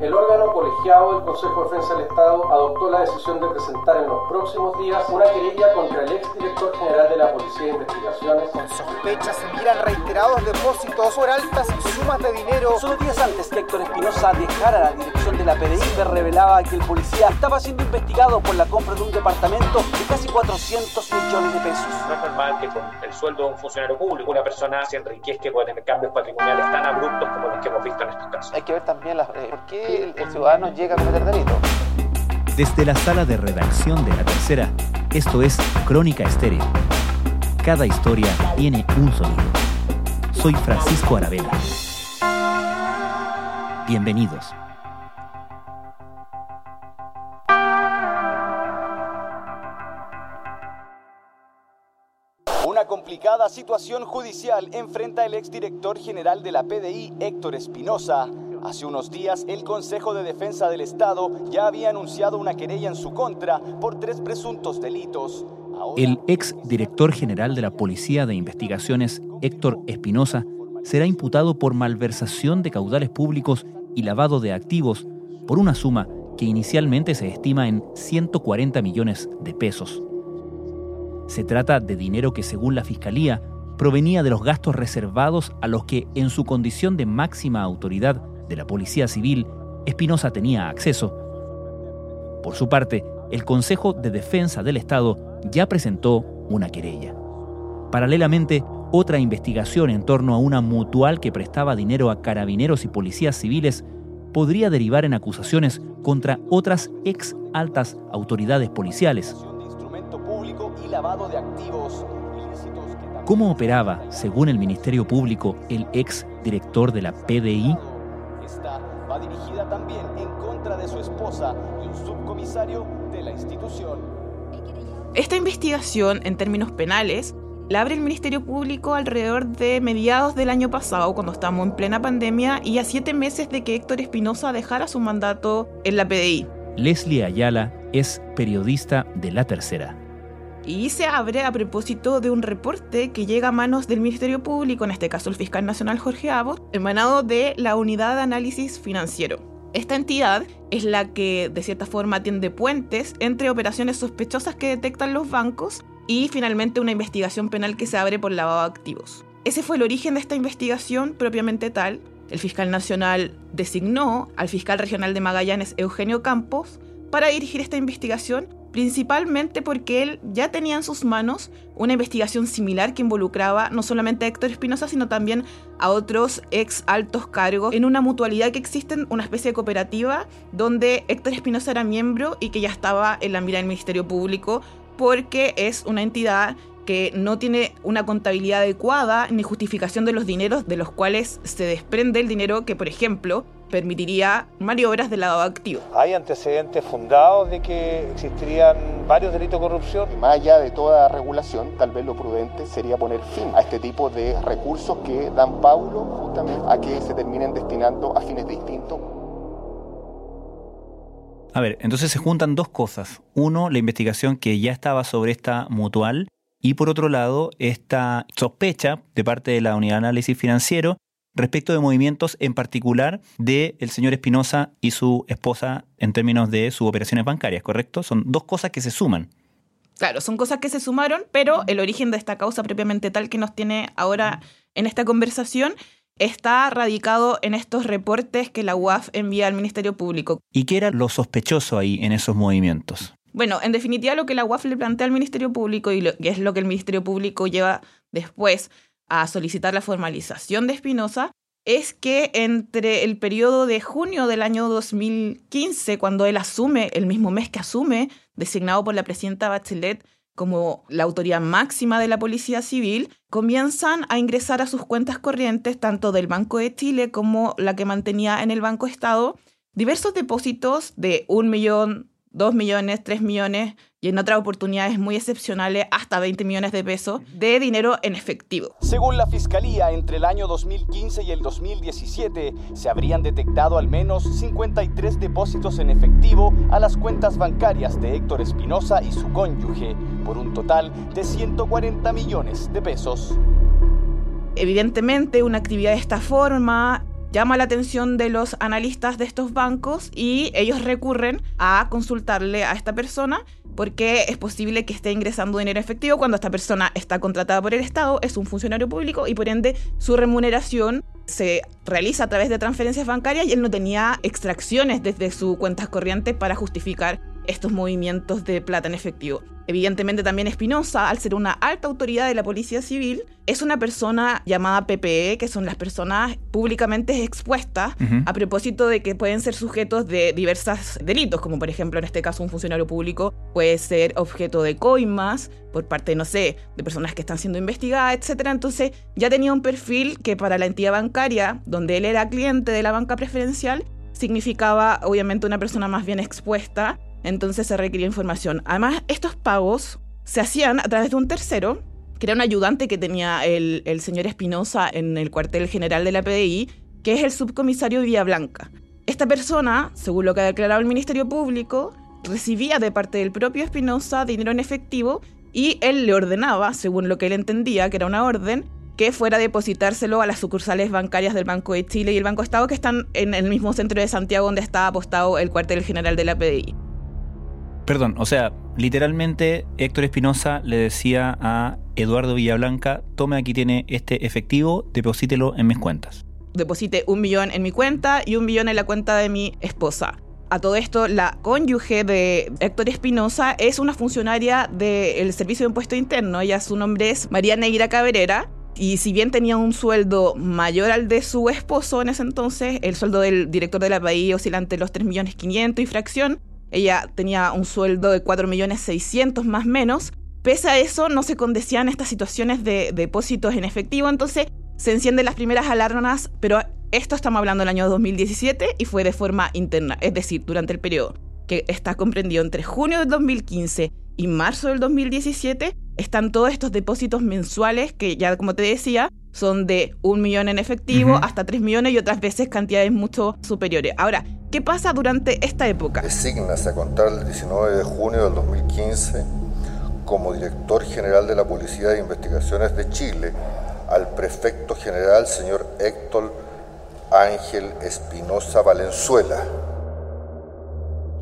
El órgano colegiado del Consejo de Defensa del Estado adoptó la decisión de presentar en los próximos días una querella contra el exdirector general de la Policía de Investigaciones. Con sospechas se miran reiterados depósitos por altas sumas de dinero. Solo días antes que Héctor Espinosa dejara la dirección de la PDI, se revelaba que el policía estaba siendo investigado por la compra de un departamento de casi 400 millones de pesos. No es normal que con el sueldo de un funcionario público una persona se enriquezca y pueda tener cambios patrimoniales tan abruptos como los que hemos visto en estos casos. Hay que ver también las, eh, por qué el, el ciudadano llega a cometer delito. Desde la sala de redacción de La Tercera, esto es Crónica Estéreo. Cada historia tiene un sonido. Soy Francisco Aravena. Bienvenidos. Una complicada situación judicial enfrenta el exdirector general de la PDI, Héctor Espinosa. Hace unos días, el Consejo de Defensa del Estado ya había anunciado una querella en su contra por tres presuntos delitos. El ex director general de la Policía de Investigaciones, Héctor Espinosa, será imputado por malversación de caudales públicos y lavado de activos por una suma que inicialmente se estima en 140 millones de pesos. Se trata de dinero que, según la Fiscalía, provenía de los gastos reservados a los que, en su condición de máxima autoridad de la Policía Civil, Espinosa tenía acceso. Por su parte, el Consejo de Defensa del Estado ya presentó una querella. Paralelamente, otra investigación en torno a una mutual que prestaba dinero a carabineros y policías civiles podría derivar en acusaciones contra otras ex altas autoridades policiales. ¿Cómo operaba, según el Ministerio Público, el ex director de la PDI? Esta va dirigida también en contra de su esposa y un subcomisario de la institución. Esta investigación, en términos penales, la abre el Ministerio Público alrededor de mediados del año pasado, cuando estamos en plena pandemia, y a siete meses de que Héctor Espinosa dejara su mandato en la PDI. Leslie Ayala es periodista de La Tercera. Y se abre a propósito de un reporte que llega a manos del Ministerio Público, en este caso el fiscal nacional Jorge Abos, emanado de la Unidad de Análisis Financiero. Esta entidad es la que de cierta forma tiende puentes entre operaciones sospechosas que detectan los bancos y finalmente una investigación penal que se abre por lavado de activos. Ese fue el origen de esta investigación propiamente tal. El fiscal nacional designó al fiscal regional de Magallanes, Eugenio Campos, para dirigir esta investigación, principalmente porque él ya tenía en sus manos una investigación similar que involucraba no solamente a Héctor Espinosa, sino también a otros ex altos cargos en una mutualidad que existe, una especie de cooperativa, donde Héctor Espinosa era miembro y que ya estaba en la mira del Ministerio Público, porque es una entidad que no tiene una contabilidad adecuada ni justificación de los dineros de los cuales se desprende el dinero que, por ejemplo, permitiría maniobras de lavado de activos. Hay antecedentes fundados de que existirían varios delitos de corrupción. Más allá de toda regulación, tal vez lo prudente sería poner fin a este tipo de recursos que dan paulo justamente a que se terminen destinando a fines distintos. A ver, entonces se juntan dos cosas. Uno, la investigación que ya estaba sobre esta mutual y por otro lado, esta sospecha de parte de la Unidad de Análisis Financiero respecto de movimientos en particular del el señor Espinosa y su esposa en términos de sus operaciones bancarias, ¿correcto? Son dos cosas que se suman. Claro, son cosas que se sumaron, pero el origen de esta causa propiamente tal que nos tiene ahora en esta conversación está radicado en estos reportes que la UAF envía al Ministerio Público. ¿Y qué era lo sospechoso ahí en esos movimientos? Bueno, en definitiva lo que la UAF le plantea al Ministerio Público y lo, que es lo que el Ministerio Público lleva después a solicitar la formalización de Espinosa es que entre el periodo de junio del año 2015, cuando él asume, el mismo mes que asume, designado por la presidenta Bachelet como la autoridad máxima de la Policía Civil, comienzan a ingresar a sus cuentas corrientes, tanto del Banco de Chile como la que mantenía en el Banco Estado, diversos depósitos de un millón, dos millones, tres millones y en otras oportunidades muy excepcionales hasta 20 millones de pesos de dinero en efectivo. Según la Fiscalía, entre el año 2015 y el 2017 se habrían detectado al menos 53 depósitos en efectivo a las cuentas bancarias de Héctor Espinosa y su cónyuge, por un total de 140 millones de pesos. Evidentemente, una actividad de esta forma llama la atención de los analistas de estos bancos y ellos recurren a consultarle a esta persona porque es posible que esté ingresando dinero efectivo cuando esta persona está contratada por el Estado, es un funcionario público y por ende su remuneración se realiza a través de transferencias bancarias y él no tenía extracciones desde su cuentas corrientes para justificar estos movimientos de plata en efectivo. Evidentemente también Espinosa, al ser una alta autoridad de la Policía Civil, es una persona llamada PPE, que son las personas públicamente expuestas a propósito de que pueden ser sujetos de diversos delitos, como por ejemplo en este caso un funcionario público puede ser objeto de coimas por parte, no sé, de personas que están siendo investigadas, etc. Entonces ya tenía un perfil que para la entidad bancaria, donde él era cliente de la banca preferencial, significaba obviamente una persona más bien expuesta entonces se requería información. Además, estos pagos se hacían a través de un tercero, que era un ayudante que tenía el, señor Espinosa en el cuartel general de la PDI, que es el subcomisario Blanca. Esta persona, según lo que ha declarado el Ministerio Público, recibía de parte del propio Espinosa dinero en efectivo y él le ordenaba, según lo que él entendía, que era una orden, que fuera a depositárselo a las sucursales bancarias del Banco de Chile y el Banco Estado que están en el mismo centro de Santiago donde está apostado el cuartel general de la PDI. Perdón, o sea, literalmente Héctor Espinosa le decía a Eduardo Villablanca, tome aquí tiene este efectivo, deposítelo en mis cuentas. Deposite un millón en mi cuenta y un millón en la cuenta de mi esposa. A todo esto, la cónyuge de Héctor Espinosa es una funcionaria del Servicio de Impuesto Interno. Ella, su nombre es María Neira Cabrera. Y si bien tenía un sueldo mayor al de su esposo en ese entonces, el sueldo del director de la país oscilante los 3 millones 500 y fracción, ella tenía un sueldo de 4.600.000 más menos. Pese a eso, no se condecían estas situaciones de depósitos en efectivo, entonces se encienden las primeras alarmas, pero esto estamos hablando del año 2017 y fue de forma interna, es decir, durante el periodo que está comprendido entre junio del 2015 y marzo del 2017, están todos estos depósitos mensuales que ya como te decía, son de un millón en efectivo hasta tres millones y otras veces cantidades mucho superiores. Ahora, ¿qué pasa durante esta época? Desígnase a contar el 19 de junio del 2015 como director general de la Policía de Investigaciones de Chile al prefecto general señor Héctor Ángel Espinosa Valenzuela.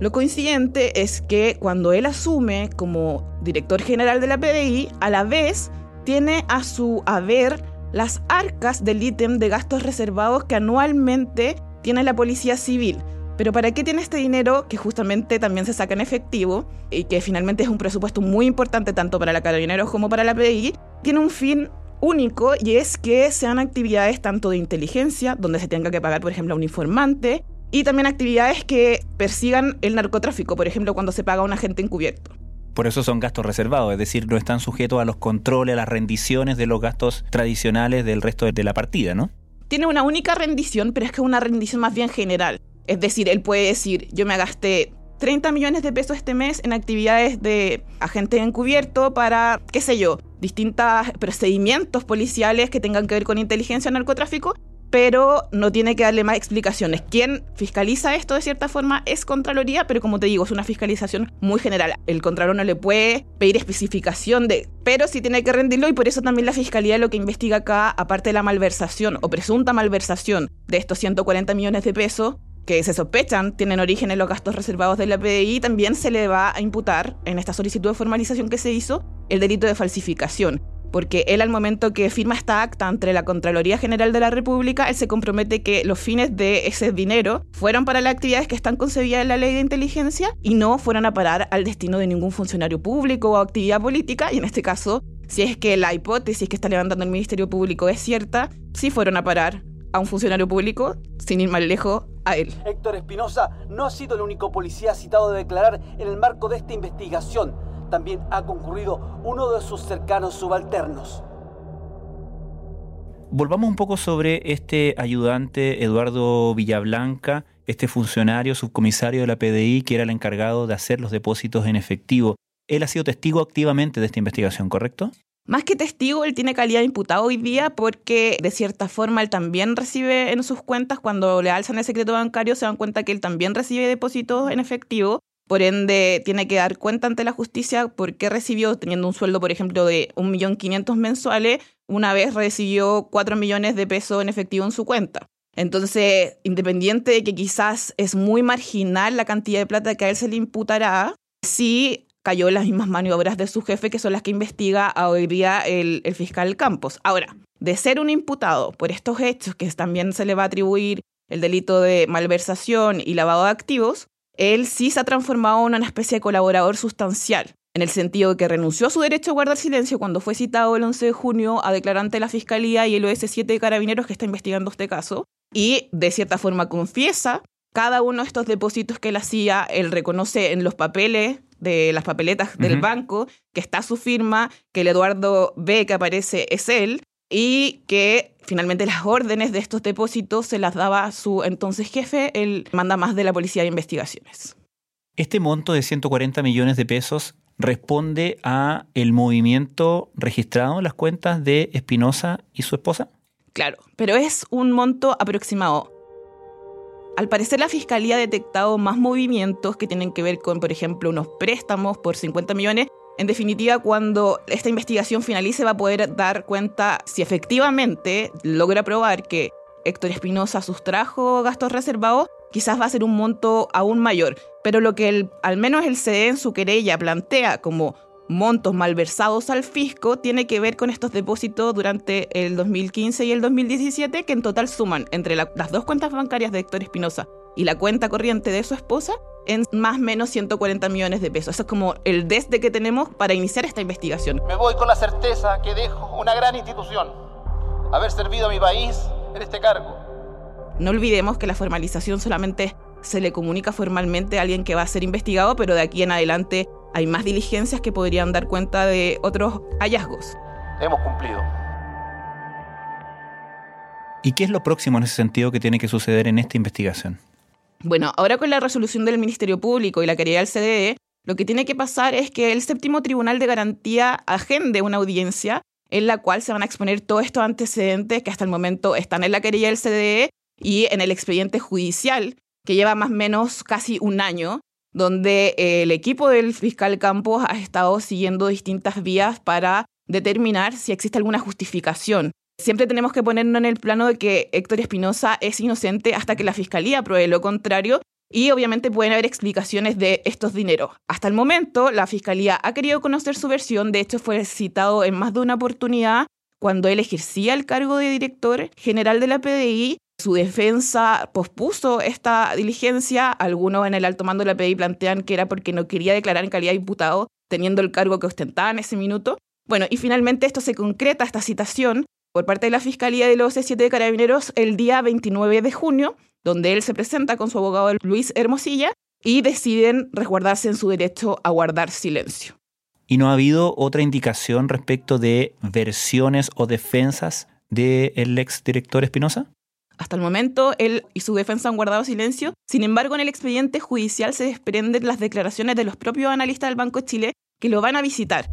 Lo coincidente es que cuando él asume como director general de la PDI, a la vez tiene a su haber las arcas del ítem de gastos reservados que anualmente tiene la Policía Civil. Pero ¿para qué tiene este dinero que justamente también se saca en efectivo y que finalmente es un presupuesto muy importante tanto para la Carabineros como para la PDI? Tiene un fin único y es que sean actividades tanto de inteligencia, donde se tenga que pagar, por ejemplo, a un informante, y también actividades que persigan el narcotráfico, por ejemplo, cuando se paga a un agente encubierto. Por eso son gastos reservados, es decir, no están sujetos a los controles, a las rendiciones de los gastos tradicionales del resto de la partida, ¿no? Tiene una única rendición, pero es que es una rendición más bien general. Es decir, él puede decir, yo me gasté 30 millones de pesos este mes en actividades de agente encubierto para, qué sé yo, distintos procedimientos policiales que tengan que ver con inteligencia o narcotráfico pero no tiene que darle más explicaciones. Quien fiscaliza esto de cierta forma es Contraloría, pero como te digo, es una fiscalización muy general. El Contralor no le puede pedir especificación de, pero sí tiene que rendirlo y por eso también la Fiscalía lo que investiga acá, aparte de la malversación o presunta malversación de estos 140 millones de pesos, que se sospechan tienen origen en los gastos reservados de la PDI, también se le va a imputar en esta solicitud de formalización que se hizo el delito de falsificación porque él al momento que firma esta acta entre la Contraloría General de la República, él se compromete que los fines de ese dinero fueron para las actividades que están concebidas en la ley de inteligencia y no fueron a parar al destino de ningún funcionario público o actividad política, y en este caso, si es que la hipótesis que está levantando el Ministerio Público es cierta, sí fueron a parar a un funcionario público, sin ir más lejos, a él. Héctor Espinosa no ha sido el único policía citado a declarar en el marco de esta investigación también ha concurrido uno de sus cercanos subalternos. Volvamos un poco sobre este ayudante Eduardo Villablanca, este funcionario subcomisario de la PDI que era el encargado de hacer los depósitos en efectivo. Él ha sido testigo activamente de esta investigación, ¿correcto? Más que testigo, él tiene calidad de imputado hoy día porque de cierta forma él también recibe en sus cuentas, cuando le alzan el secreto bancario, se dan cuenta que él también recibe depósitos en efectivo por ende, tiene que dar cuenta ante la justicia por qué recibió, teniendo un sueldo, por ejemplo, de 1.500.000 mensuales, una vez recibió 4 millones de pesos en efectivo en su cuenta. Entonces, independiente de que quizás es muy marginal la cantidad de plata que a él se le imputará, sí cayó en las mismas maniobras de su jefe, que son las que investiga hoy día el fiscal Campos. Ahora, de ser un imputado por estos hechos, que también se le va a atribuir el delito de malversación y lavado de activos, él sí se ha transformado en una especie de colaborador sustancial, en el sentido de que renunció a su derecho a guardar silencio cuando fue citado el 11 de junio a declarar ante la Fiscalía y el OS7 de Carabineros que está investigando este caso, y de cierta forma confiesa cada uno de estos depósitos que él hacía, él reconoce en los papeles de las papeletas del banco que está su firma, que el Eduardo B que aparece es él, y que finalmente las órdenes de estos depósitos se las daba su entonces jefe, el manda más de la Policía de Investigaciones. Este monto de 140 millones de pesos responde a el movimiento registrado en las cuentas de Espinosa y su esposa? Claro, pero es un monto aproximado. Al parecer la Fiscalía ha detectado más movimientos que tienen que ver con, por ejemplo, unos préstamos por 50 millones en definitiva, cuando esta investigación finalice va a poder dar cuenta si efectivamente logra probar que Héctor Espinosa sustrajo gastos reservados, quizás va a ser un monto aún mayor. Pero lo que al menos el CDE en su querella plantea como montos malversados al fisco tiene que ver con estos depósitos durante el 2015 y el 2017 que en total suman entre las dos cuentas bancarias de Héctor Espinosa y la cuenta corriente de su esposa en más o menos 140 millones de pesos. Eso es como el desde que tenemos para iniciar esta investigación. Me voy con la certeza que dejo una gran institución, haber servido a mi país en este cargo. No olvidemos que la formalización solamente se le comunica formalmente a alguien que va a ser investigado, pero de aquí en adelante hay más diligencias que podrían dar cuenta de otros hallazgos. Hemos cumplido. ¿Y qué es lo próximo en ese sentido que tiene que suceder en esta investigación? Bueno, ahora con la resolución del Ministerio Público y la querella del CDE, lo que tiene que pasar es que el séptimo Tribunal de Garantía agende una audiencia en la cual se van a exponer todos estos antecedentes que hasta el momento están en la querella del CDE y en el expediente judicial, que lleva más o menos casi un año, donde el equipo del fiscal Campos ha estado siguiendo distintas vías para determinar si existe alguna justificación Siempre tenemos que ponernos en el plano de que Héctor Espinosa es inocente hasta que la fiscalía pruebe lo contrario y obviamente pueden haber explicaciones de estos dineros. Hasta el momento, la fiscalía ha querido conocer su versión, de hecho fue citado en más de una oportunidad cuando él ejercía el cargo de director general de la PDI. Su defensa pospuso esta diligencia. Algunos en el alto mando de la PDI plantean que era porque no quería declarar en calidad de diputado, teniendo el cargo que ostentaba en ese minuto. Bueno, y finalmente esto se concreta, esta citación, por parte de la Fiscalía de los C7 de Carabineros el día 29 de junio, donde él se presenta con su abogado Luis Hermosilla y deciden resguardarse en su derecho a guardar silencio. ¿Y no ha habido otra indicación respecto de versiones o defensas del ex director Espinosa? Hasta el momento, él y su defensa han guardado silencio. Sin embargo, en el expediente judicial se desprenden las declaraciones de los propios analistas del Banco de Chile que lo van a visitar.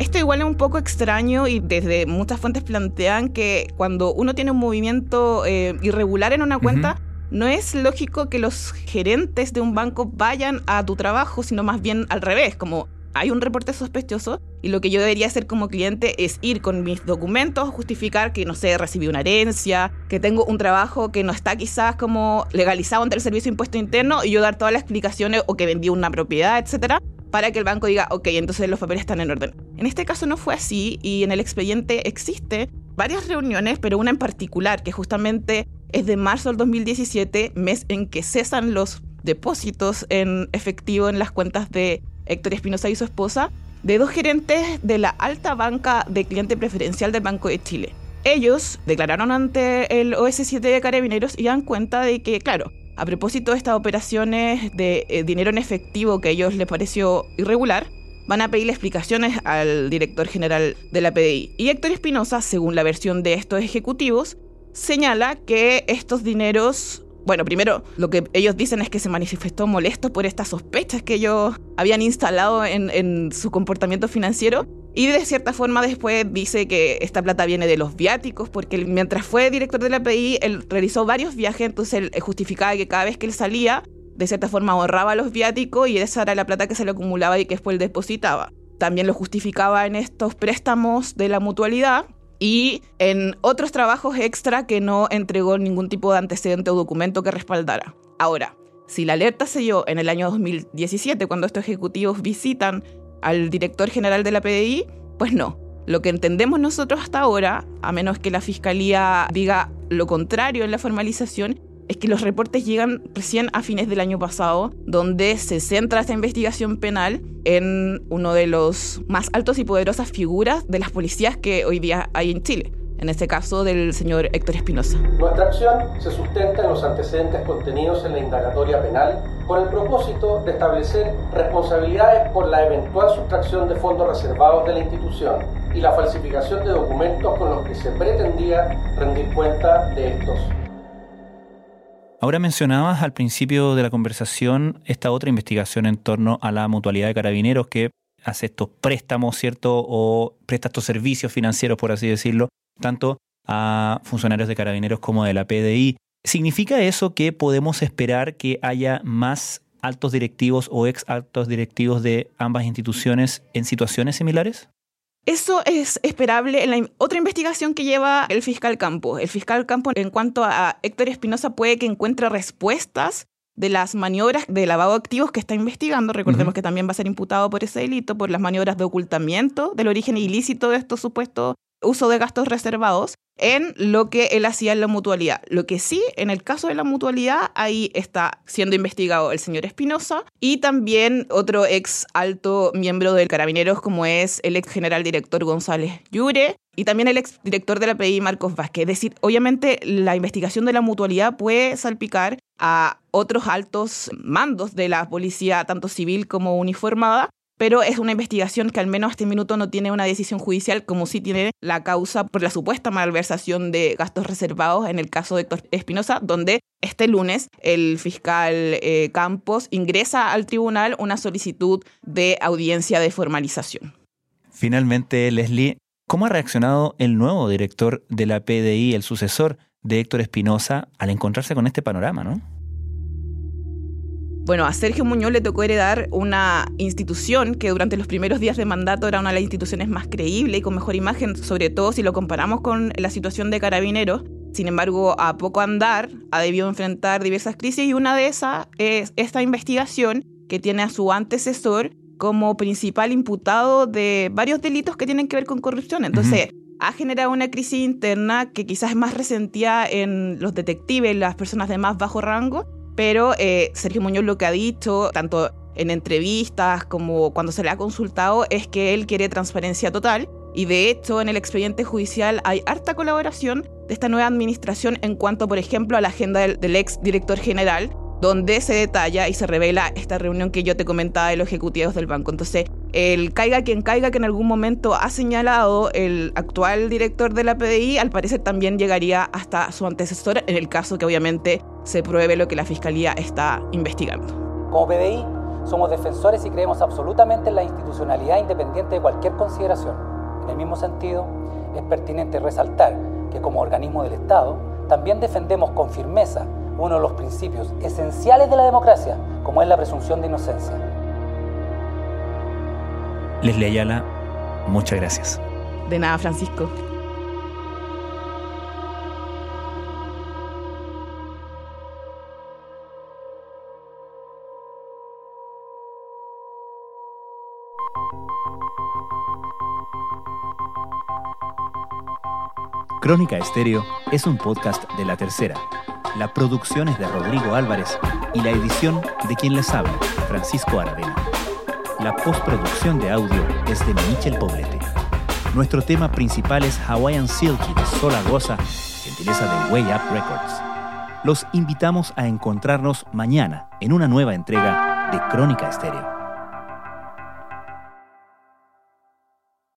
Esto igual es un poco extraño y desde muchas fuentes plantean que cuando uno tiene un movimiento eh, irregular en una cuenta, no es lógico que los gerentes de un banco vayan a tu trabajo, sino más bien al revés, como hay un reporte sospechoso y lo que yo debería hacer como cliente es ir con mis documentos, justificar que, no sé, recibí una herencia, que tengo un trabajo que no está quizás como legalizado ante el Servicio de Impuesto Interno y yo dar todas las explicaciones o que vendí una propiedad, etcétera, para que el banco diga, ok, entonces los papeles están en orden. En este caso no fue así y en el expediente existe varias reuniones, pero una en particular que justamente es de marzo del 2017, mes en que cesan los depósitos en efectivo en las cuentas de Héctor Espinosa y su esposa, de dos gerentes de la alta banca de cliente preferencial del Banco de Chile. Ellos declararon ante el OS7 de Carabineros y dan cuenta de que, claro, a propósito de estas operaciones de eh, dinero en efectivo que a ellos les pareció irregular, van a pedirle explicaciones al director general de la PDI. Y Héctor Espinosa, según la versión de estos ejecutivos, señala que estos dineros, bueno, primero lo que ellos dicen es que se manifestó molesto por estas sospechas que ellos habían instalado en, su comportamiento financiero y de cierta forma después dice que esta plata viene de los viáticos, porque mientras fue director de la PI, él realizó varios viajes, entonces él justificaba que cada vez que él salía, de cierta forma ahorraba los viáticos y esa era la plata que se le acumulaba y que después él depositaba. También lo justificaba en estos préstamos de la mutualidad y en otros trabajos extra que no entregó ningún tipo de antecedente o documento que respaldara. Ahora, si la alerta se dio en el año 2017, cuando estos ejecutivos visitan al director general de la PDI, pues no. Lo que entendemos nosotros hasta ahora, a menos que la Fiscalía diga lo contrario en la formalización, es que los reportes llegan recién a fines del año pasado, donde se centra esta investigación penal en uno de los más altos y poderosas figuras de las policías que hoy día hay en Chile, en este caso del señor Héctor Espinosa. Nuestra acción se sustenta en los antecedentes contenidos en la indagatoria penal con el propósito de establecer responsabilidades por la eventual sustracción de fondos reservados de la institución y la falsificación de documentos con los que se pretendía rendir cuenta de estos. Ahora mencionabas al principio de la conversación esta otra investigación en torno a la mutualidad de carabineros que hace estos préstamos, ¿cierto? O presta estos servicios financieros, por así decirlo, tanto a funcionarios de carabineros como de la PDI. ¿Significa eso que podemos esperar que haya más altos directivos o ex altos directivos de ambas instituciones en situaciones similares? Eso es esperable en la otra investigación que lleva el fiscal Campo. El fiscal Campo, en cuanto a Héctor Espinosa, puede que encuentre respuestas de las maniobras de lavado de activos que está investigando. Recordemos que también va a ser imputado por ese delito, por las maniobras de ocultamiento del origen ilícito de estos supuestos uso de gastos reservados en lo que él hacía en la mutualidad. Lo que sí, en el caso de la mutualidad, ahí está siendo investigado el señor Espinosa y también otro ex alto miembro del Carabineros, como es el ex general director González Llure y también el ex director de la PI, Marcos Vázquez. Es decir, obviamente la investigación de la mutualidad puede salpicar a otros altos mandos de la policía, tanto civil como uniformada, pero es una investigación que al menos a este minuto no tiene una decisión judicial como sí tiene la causa por la supuesta malversación de gastos reservados en el caso de Héctor Espinosa, donde este lunes el fiscal eh, Campos ingresa al tribunal una solicitud de audiencia de formalización. Finalmente, Leslie, ¿cómo ha reaccionado el nuevo director de la PDI, el sucesor de Héctor Espinosa, al encontrarse con este panorama, no? Bueno, a Sergio Muñoz le tocó heredar una institución que durante los primeros días de mandato era una de las instituciones más creíbles y con mejor imagen, sobre todo si lo comparamos con la situación de carabineros. Sin embargo, a poco andar ha debido enfrentar diversas crisis y una de esas es esta investigación que tiene a su antecesor como principal imputado de varios delitos que tienen que ver con corrupción. Entonces, ha generado una crisis interna que quizás es más resentida en los detectives, las personas de más bajo rango, pero eh, Sergio Muñoz lo que ha dicho, tanto en entrevistas como cuando se le ha consultado, es que él quiere transparencia total. Y de hecho, en el expediente judicial hay harta colaboración de esta nueva administración en cuanto, por ejemplo, a la agenda del, del ex director general, donde se detalla y se revela esta reunión que yo te comentaba de los ejecutivos del banco. Entonces, el caiga quien caiga que en algún momento ha señalado el actual director de la PDI, al parecer también llegaría hasta su antecesor en el caso que obviamente se pruebe lo que la Fiscalía está investigando. Como PDI, somos defensores y creemos absolutamente en la institucionalidad independiente de cualquier consideración. En el mismo sentido, es pertinente resaltar que como organismo del Estado, también defendemos con firmeza uno de los principios esenciales de la democracia, como es la presunción de inocencia. Leslie Ayala, muchas gracias. De nada, Francisco. Crónica Estéreo es un podcast de La Tercera. La producción es de Rodrigo Álvarez y la edición de quien les habla, Francisco Aravena. La postproducción de audio es de Michel Poblete. Nuestro tema principal es Hawaiian Silky de Sola gentileza de Way Up Records. Los invitamos a encontrarnos mañana en una nueva entrega de Crónica Estéreo.